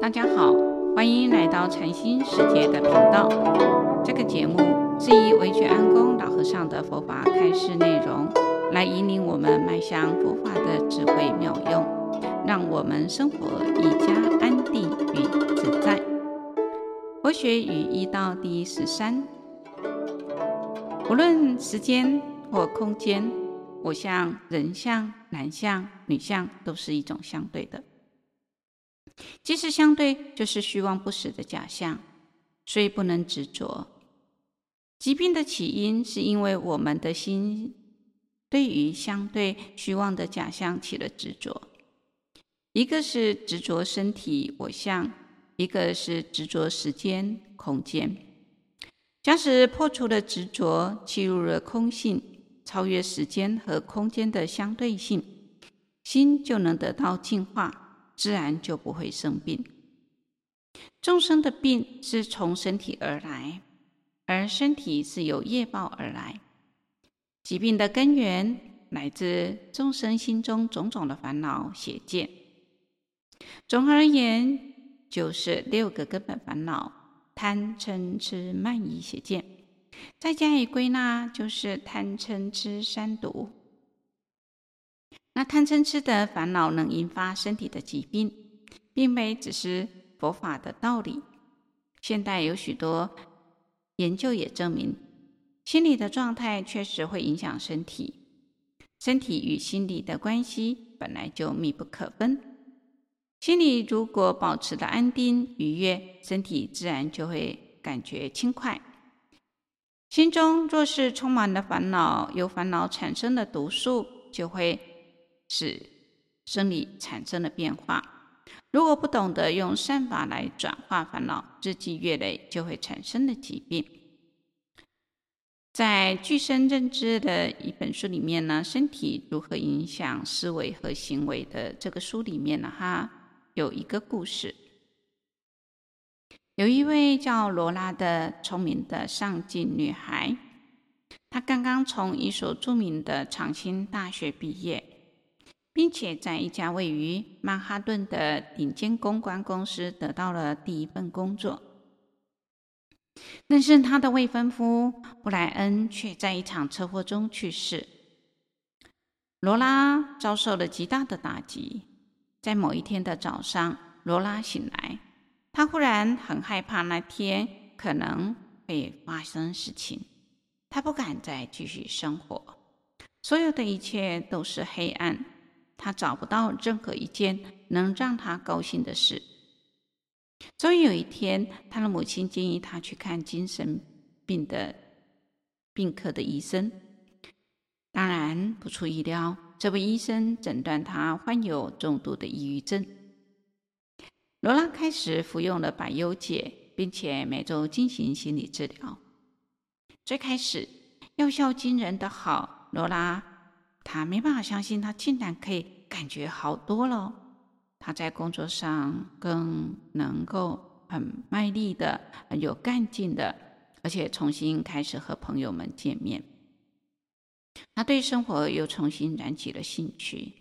大家好，欢迎来到禅心世界的频道。这个节目是以惟觉安公老和尚的佛法开示内容，来引领我们迈向佛法的智慧妙用，让我们生活更加安定与自在。佛学与医道第十三，无论时间或空间，我相、人相、男相、女相，都是一种相对的。即是相对，就是虚妄不实的假象，所以不能执着。疾病的起因，是因为我们的心对于相对虚妄的假象起了执着。一个是执着身体我相，一个是执着时间空间。假使破除了执着，进入了空性，超越时间和空间的相对性，心就能得到净化。自然就不会生病。众生的病是从身体而来，而身体是由业报而来。疾病的根源来自众生心中种种的烦恼邪见。总而言，就是六个根本烦恼：贪嗔痴慢疑邪见。再加以归纳，就是贪嗔痴三毒。那贪嗔痴的烦恼能引发身体的疾病，并非只是佛法的道理。现代有许多研究也证明，心理的状态确实会影响身体。身体与心理的关系本来就密不可分。心里如果保持的安定愉悦，身体自然就会感觉轻快。心中若是充满了烦恼，由烦恼产生的毒素就会。使生理产生了变化。如果不懂得用善法来转化烦恼，日积月累就会产生的疾病。在具身认知的一本书里面呢，身体如何影响思维和行为的这个书里面呢，哈，有一个故事。有一位叫罗拉的聪明的上进女孩，她刚刚从一所著名的长青大学毕业。并且在一家位于曼哈顿的顶尖公关公司得到了第一份工作，但是他的未婚夫布莱恩却在一场车祸中去世。罗拉遭受了极大的打击。在某一天的早上，罗拉醒来，她忽然很害怕那天可能会发生事情，她不敢再继续生活，所有的一切都是黑暗。他找不到任何一件能让他高兴的事。终于有一天，他的母亲建议他去看精神病的病科的医生。当然，不出意料，这位医生诊断他患有重度的抑郁症。罗拉开始服用了百忧解，并且每周进行心理治疗。最开始，药效惊人的好，罗拉。他没办法相信，他竟然可以感觉好多了。他在工作上更能够很卖力的、很有干劲的，而且重新开始和朋友们见面。他对生活又重新燃起了兴趣。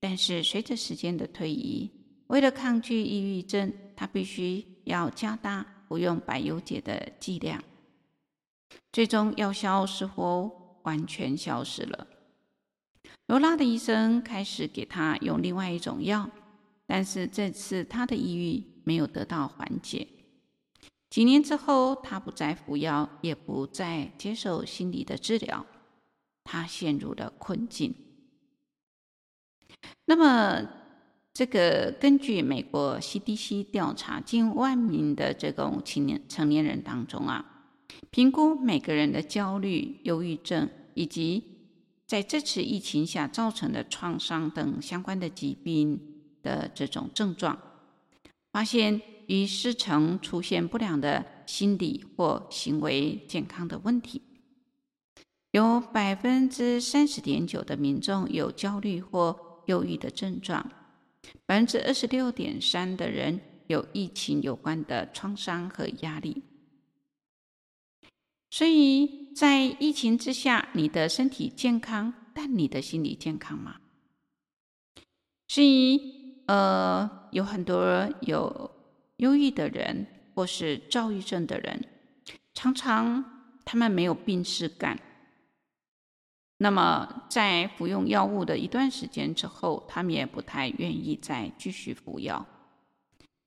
但是随着时间的推移，为了抗拒抑郁症，他必须要加大服用百忧解的剂量。最终药效似乎完全消失了。罗拉的医生开始给他用另外一种药，但是这次他的抑郁没有得到缓解。几年之后，他不再服药，也不再接受心理的治疗，他陷入了困境。那么，这个根据美国 CDC 调查，近万名的这种青年成年人当中啊，评估每个人的焦虑、忧郁症以及在这次疫情下造成的创伤等相关的疾病的这种症状，发现逾四成出现不良的心理或行为健康的问题，有百分之三十点九的民众有焦虑或忧郁的症状，百分之二十六点三的人有疫情有关的创伤和压力。所以在疫情之下，你的身体健康，但你的心理健康吗？所以，呃，有很多有忧郁的人或是躁郁症的人，常常他们没有病识感。那么在服用药物的一段时间之后，他们也不太愿意再继续服药，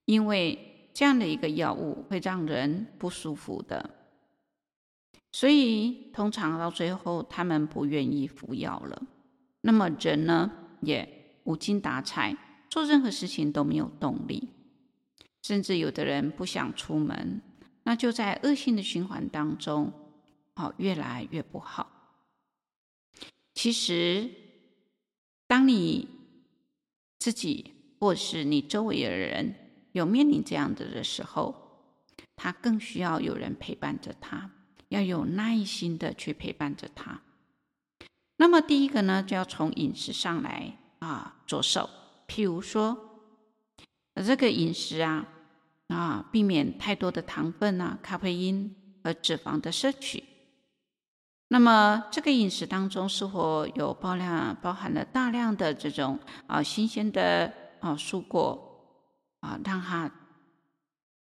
因为这样的一个药物会让人不舒服的。所以通常到最后，他们不愿意服药了。那么人呢，也无精打采，做任何事情都没有动力。甚至有的人不想出门，那就在恶性的循环当中，哦，越来越不好。其实，当你自己或是你周围的人有面临这样的的时候，他更需要有人陪伴着他，要有耐心的去陪伴着他。那么第一个呢，就要从饮食上来啊着手，譬如说。这个饮食啊，啊，避免太多的糖分啊、咖啡因和脂肪的摄取。那么，这个饮食当中是否有包量包含了大量的这种啊新鲜的啊蔬果啊，让它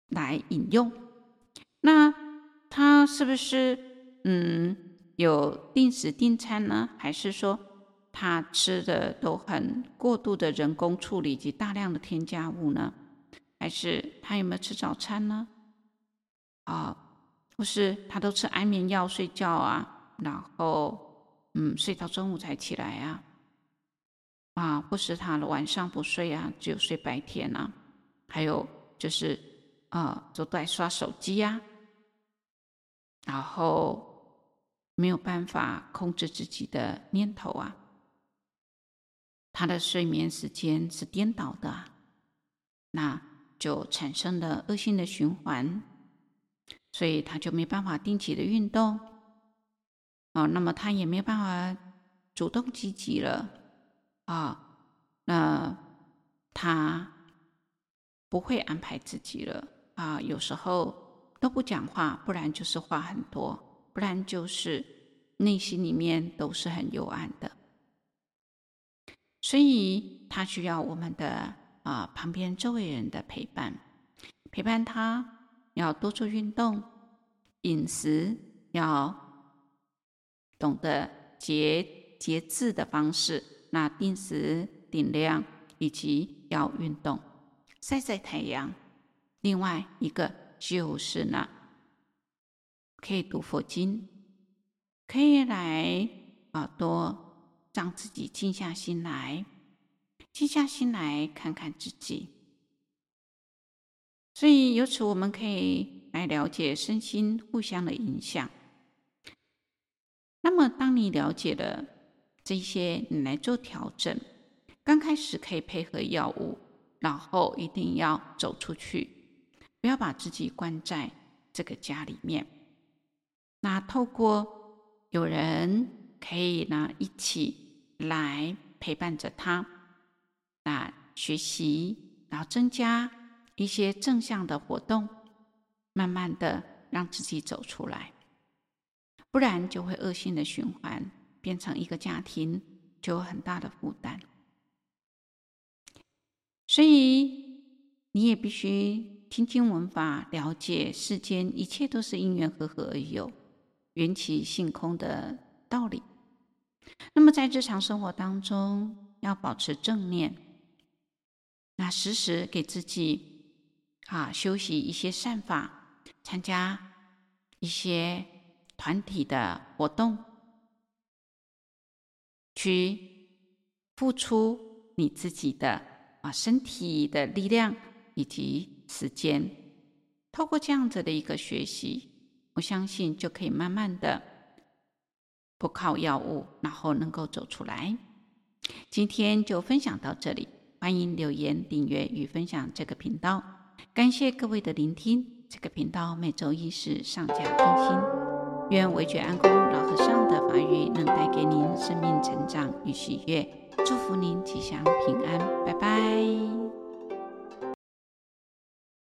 来饮用？那他是不是嗯有定时定餐呢？还是说？他吃的都很过度的人工处理及大量的添加物呢？还是他有没有吃早餐呢？啊，或是他都吃安眠药睡觉啊？然后嗯，睡到中午才起来啊？啊，或是他晚上不睡啊，只有睡白天啊？还有就是啊，都在刷手机呀，然后没有办法控制自己的念头啊？他的睡眠时间是颠倒的，那就产生了恶性的循环，所以他就没办法定期的运动，啊，那么他也没办法主动积极了，啊，那他不会安排自己了，啊，有时候都不讲话，不然就是话很多，不然就是内心里面都是很幽暗的。所以他需要我们的啊、旁边周围人的陪伴，陪伴他要多做运动，饮食要懂得节节制的方式，那定时定量，以及要运动，晒晒太阳。另外一个就是呢，可以读佛经，可以来啊多。让自己静下心来，静下心来看看自己。所以由此我们可以来了解身心互相的影响。那么，当你了解了这些，你来做调整。刚开始可以配合药物，然后一定要走出去，不要把自己关在这个家里面。那透过有人。可以呢，一起来陪伴着他，那，学习，然后增加一些正向的活动，慢慢的让自己走出来，不然就会恶性的循环，变成一个家庭就有很大的负担。所以你也必须听经闻法，了解世间一切都是因缘和合而有，缘起性空的道理。那么在日常生活当中，要保持正念，那时时给自己啊修习一些善法，参加一些团体的活动，去付出你自己的啊身体的力量以及时间。透过这样子的一个学习，我相信就可以慢慢的。不靠药物，然后能够走出来。今天就分享到这里，欢迎留言、订阅与分享这个频道。感谢各位的聆听。这个频道每周一时上架更新。愿惟觉安公老和尚的法语能带给您生命成长与喜悦。祝福您吉祥平安，拜拜。